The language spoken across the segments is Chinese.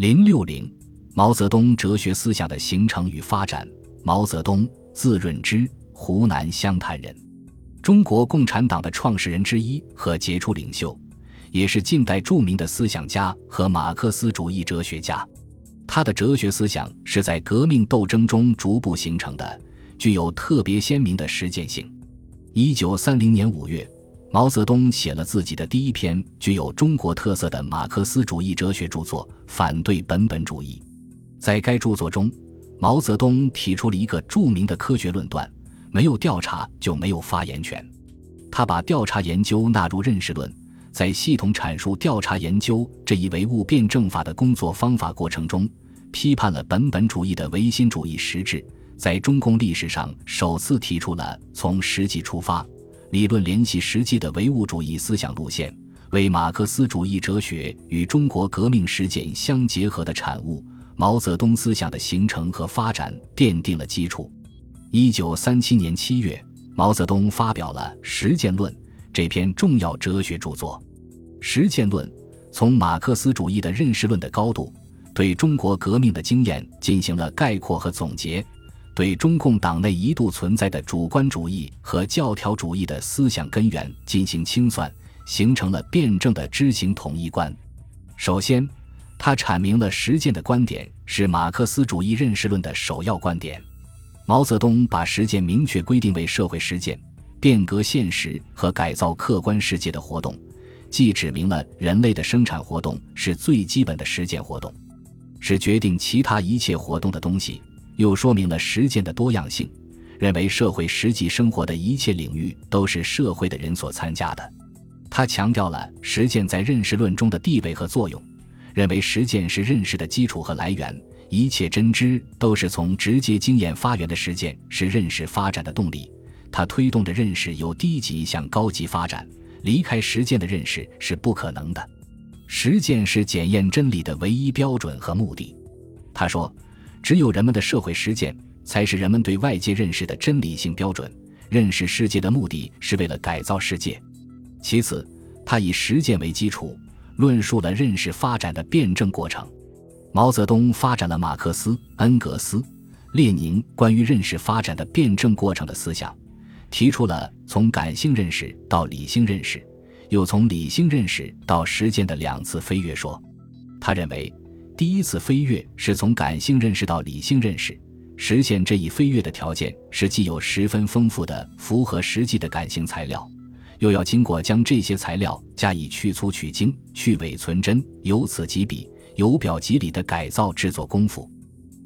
零六零，毛泽东哲学思想的形成与发展。毛泽东，字润之，湖南湘潭人，中国共产党的创始人之一和杰出领袖，也是近代著名的思想家和马克思主义哲学家。他的哲学思想是在革命斗争中逐步形成的，具有特别鲜明的实践性。一九三零年五月。毛泽东写了自己的第一篇具有中国特色的马克思主义哲学著作《反对本本主义》。在该著作中，毛泽东提出了一个著名的科学论断：没有调查就没有发言权。他把调查研究纳入认识论，在系统阐述调查研究这一唯物辩证法的工作方法过程中，批判了本本主义的唯心主义实质，在中共历史上首次提出了从实际出发。理论联系实际的唯物主义思想路线，为马克思主义哲学与中国革命实践相结合的产物——毛泽东思想的形成和发展奠定了基础。一九三七年七月，毛泽东发表了《实践论》这篇重要哲学著作。《实践论》从马克思主义的认识论的高度，对中国革命的经验进行了概括和总结。对中共党内一度存在的主观主义和教条主义的思想根源进行清算，形成了辩证的知行统一观。首先，他阐明了实践的观点是马克思主义认识论的首要观点。毛泽东把实践明确规定为社会实践、变革现实和改造客观世界的活动，既指明了人类的生产活动是最基本的实践活动，是决定其他一切活动的东西。又说明了实践的多样性，认为社会实际生活的一切领域都是社会的人所参加的。他强调了实践在认识论中的地位和作用，认为实践是认识的基础和来源，一切真知都是从直接经验发源的实践是认识发展的动力。他推动着认识由低级向高级发展，离开实践的认识是不可能的。实践是检验真理的唯一标准和目的。他说。只有人们的社会实践，才是人们对外界认识的真理性标准。认识世界的目的是为了改造世界。其次，他以实践为基础，论述了认识发展的辩证过程。毛泽东发展了马克思、恩格斯、列宁关于认识发展的辩证过程的思想，提出了从感性认识到理性认识，又从理性认识到实践的两次飞跃说。他认为。第一次飞跃是从感性认识到理性认识，实现这一飞跃的条件是既有十分丰富的符合实际的感性材料，又要经过将这些材料加以去粗取精、去伪存真、由此及彼、由表及里的改造制作功夫。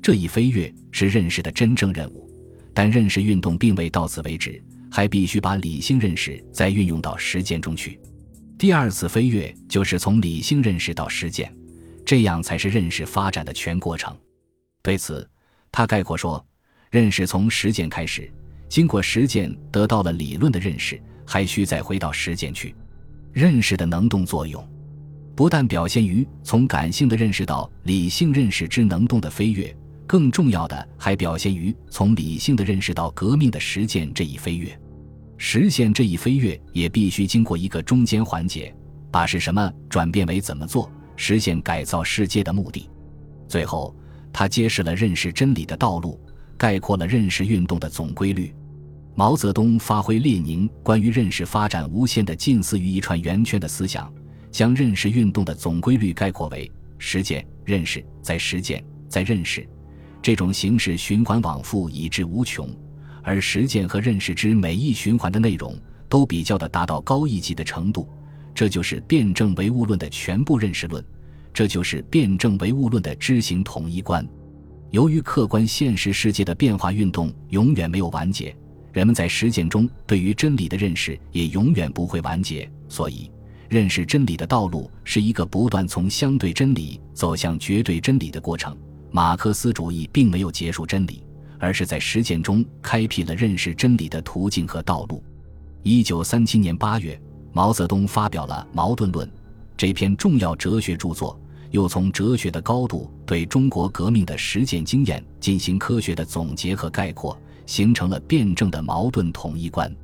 这一飞跃是认识的真正任务，但认识运动并未到此为止，还必须把理性认识再运用到实践中去。第二次飞跃就是从理性认识到实践。这样才是认识发展的全过程。对此，他概括说：“认识从实践开始，经过实践得到了理论的认识，还需再回到实践去。认识的能动作用，不但表现于从感性的认识到理性认识之能动的飞跃，更重要的还表现于从理性的认识到革命的实践这一飞跃。实现这一飞跃也必须经过一个中间环节，把是什么转变为怎么做。”实现改造世界的目的，最后，他揭示了认识真理的道路，概括了认识运动的总规律。毛泽东发挥列宁关于认识发展无限的近似于一串圆圈的思想，将认识运动的总规律概括为：实践、认识、再实践、再认识，这种形式循环往复，以至无穷。而实践和认识之每一循环的内容，都比较的达到高一级的程度。这就是辩证唯物论的全部认识论，这就是辩证唯物论的知行统一观。由于客观现实世界的变化运动永远没有完结，人们在实践中对于真理的认识也永远不会完结，所以认识真理的道路是一个不断从相对真理走向绝对真理的过程。马克思主义并没有结束真理，而是在实践中开辟了认识真理的途径和道路。一九三七年八月。毛泽东发表了《矛盾论》这篇重要哲学著作，又从哲学的高度对中国革命的实践经验进行科学的总结和概括，形成了辩证的矛盾统一观。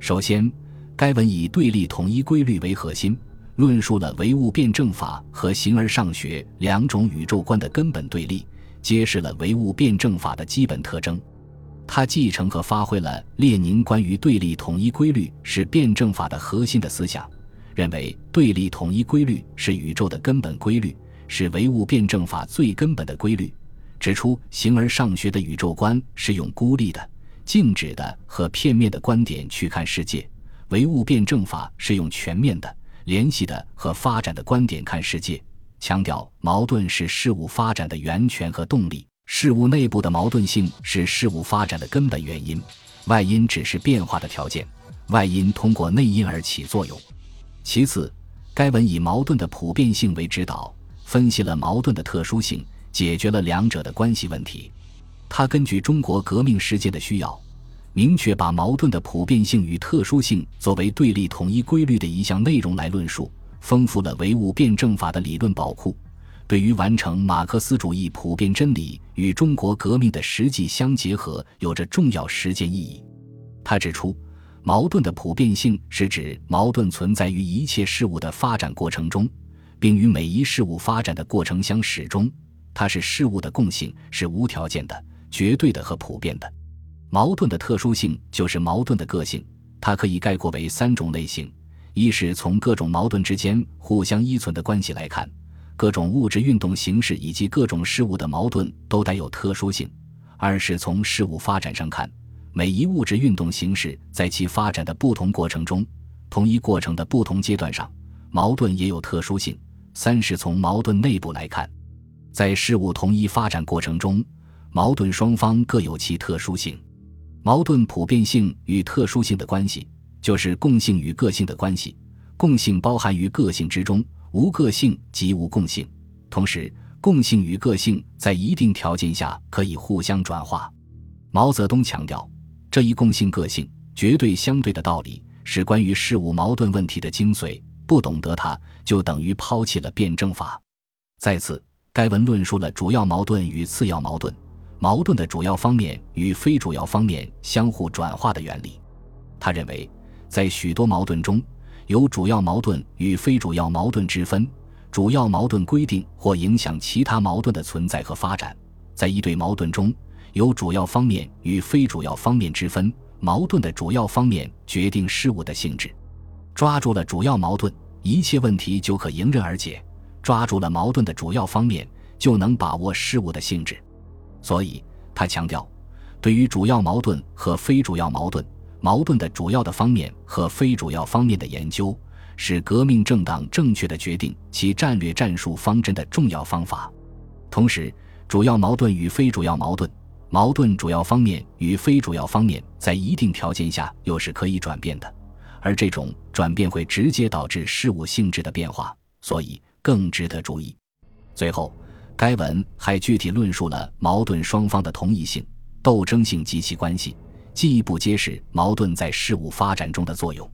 首先，该文以对立统一规律为核心，论述了唯物辩证法和形而上学两种宇宙观的根本对立，揭示了唯物辩证法的基本特征。他继承和发挥了列宁关于对立统一规律是辩证法的核心的思想，认为对立统一规律是宇宙的根本规律，是唯物辩证法最根本的规律。指出形而上学的宇宙观是用孤立的、静止的和片面的观点去看世界，唯物辩证法是用全面的、联系的和发展的观点看世界。强调矛盾是事物发展的源泉和动力，事物内部的矛盾性是事物发展的根本原因，外因只是变化的条件，外因通过内因而起作用。其次，该文以矛盾的普遍性为指导，分析了矛盾的特殊性。解决了两者的关系问题。他根据中国革命实践的需要，明确把矛盾的普遍性与特殊性作为对立统一规律的一项内容来论述，丰富了唯物辩证法的理论宝库，对于完成马克思主义普遍真理与中国革命的实际相结合有着重要实践意义。他指出，矛盾的普遍性是指矛盾存在于一切事物的发展过程中，并与每一事物发展的过程相始终。它是事物的共性，是无条件的、绝对的和普遍的。矛盾的特殊性就是矛盾的个性，它可以概括为三种类型：一是从各种矛盾之间互相依存的关系来看，各种物质运动形式以及各种事物的矛盾都带有特殊性；二是从事物发展上看，每一物质运动形式在其发展的不同过程中，同一过程的不同阶段上，矛盾也有特殊性；三是从矛盾内部来看。在事物同一发展过程中，矛盾双方各有其特殊性。矛盾普遍性与特殊性的关系，就是共性与个性的关系。共性包含于个性之中，无个性即无共性。同时，共性与个性在一定条件下可以互相转化。毛泽东强调，这一共性个性绝对相对的道理，是关于事物矛盾问题的精髓。不懂得它，就等于抛弃了辩证法。再次。该文论述了主要矛盾与次要矛盾、矛盾的主要方面与非主要方面相互转化的原理。他认为，在许多矛盾中有主要矛盾与非主要矛盾之分，主要矛盾规定或影响其他矛盾的存在和发展；在一对矛盾中有主要方面与非主要方面之分，矛盾的主要方面决定事物的性质。抓住了主要矛盾，一切问题就可迎刃而解。抓住了矛盾的主要方面，就能把握事物的性质。所以，他强调，对于主要矛盾和非主要矛盾、矛盾的主要的方面和非主要方面的研究，是革命政党正确的决定其战略战术方针的重要方法。同时，主要矛盾与非主要矛盾、矛盾主要方面与非主要方面，在一定条件下又是可以转变的，而这种转变会直接导致事物性质的变化。所以。更值得注意。最后，该文还具体论述了矛盾双方的同一性、斗争性及其关系，进一步揭示矛盾在事物发展中的作用。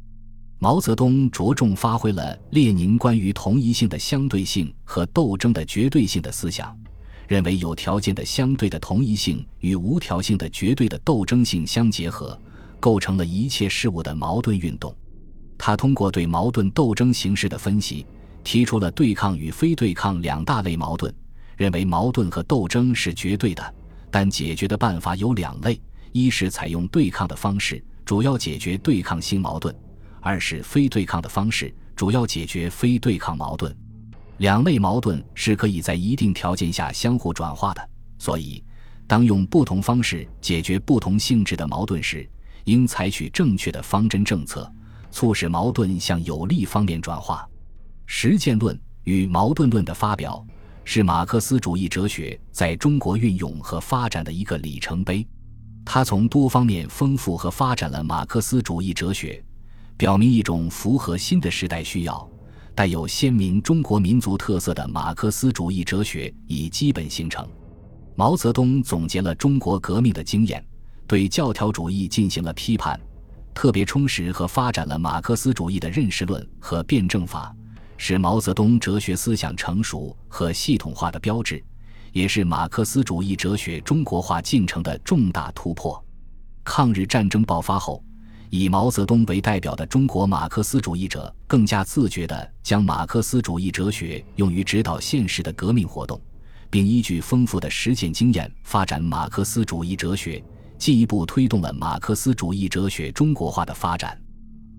毛泽东着重发挥了列宁关于同一性的相对性和斗争的绝对性的思想，认为有条件的相对的同一性与无条性的绝对的斗争性相结合，构成了一切事物的矛盾运动。他通过对矛盾斗争形式的分析。提出了对抗与非对抗两大类矛盾，认为矛盾和斗争是绝对的，但解决的办法有两类：一是采用对抗的方式，主要解决对抗性矛盾；二是非对抗的方式，主要解决非对抗矛盾。两类矛盾是可以在一定条件下相互转化的，所以当用不同方式解决不同性质的矛盾时，应采取正确的方针政策，促使矛盾向有利方面转化。实践论与矛盾论的发表，是马克思主义哲学在中国运用和发展的一个里程碑。它从多方面丰富和发展了马克思主义哲学，表明一种符合新的时代需要、带有鲜明中国民族特色的马克思主义哲学已基本形成。毛泽东总结了中国革命的经验，对教条主义进行了批判，特别充实和发展了马克思主义的认识论和辩证法。是毛泽东哲学思想成熟和系统化的标志，也是马克思主义哲学中国化进程的重大突破。抗日战争爆发后，以毛泽东为代表的中国马克思主义者更加自觉地将马克思主义哲学用于指导现实的革命活动，并依据丰富的实践经验发展马克思主义哲学，进一步推动了马克思主义哲学中国化的发展。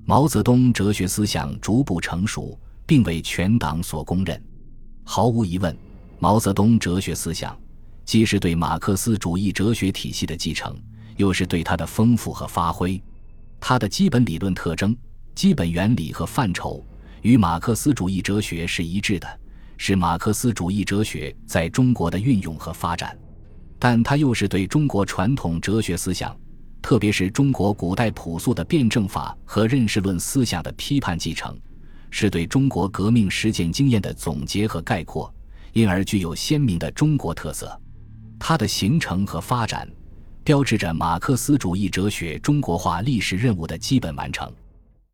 毛泽东哲学思想逐步成熟，并为全党所公认。毫无疑问，毛泽东哲学思想既是对马克思主义哲学体系的继承，又是对它的丰富和发挥。它的基本理论特征、基本原理和范畴与马克思主义哲学是一致的，是马克思主义哲学在中国的运用和发展。但它又是对中国传统哲学思想，特别是中国古代朴素的辩证法和认识论思想的批判继承，是对中国革命实践经验的总结和概括，因而具有鲜明的中国特色。它的形成和发展。标志着马克思主义哲学中国化历史任务的基本完成。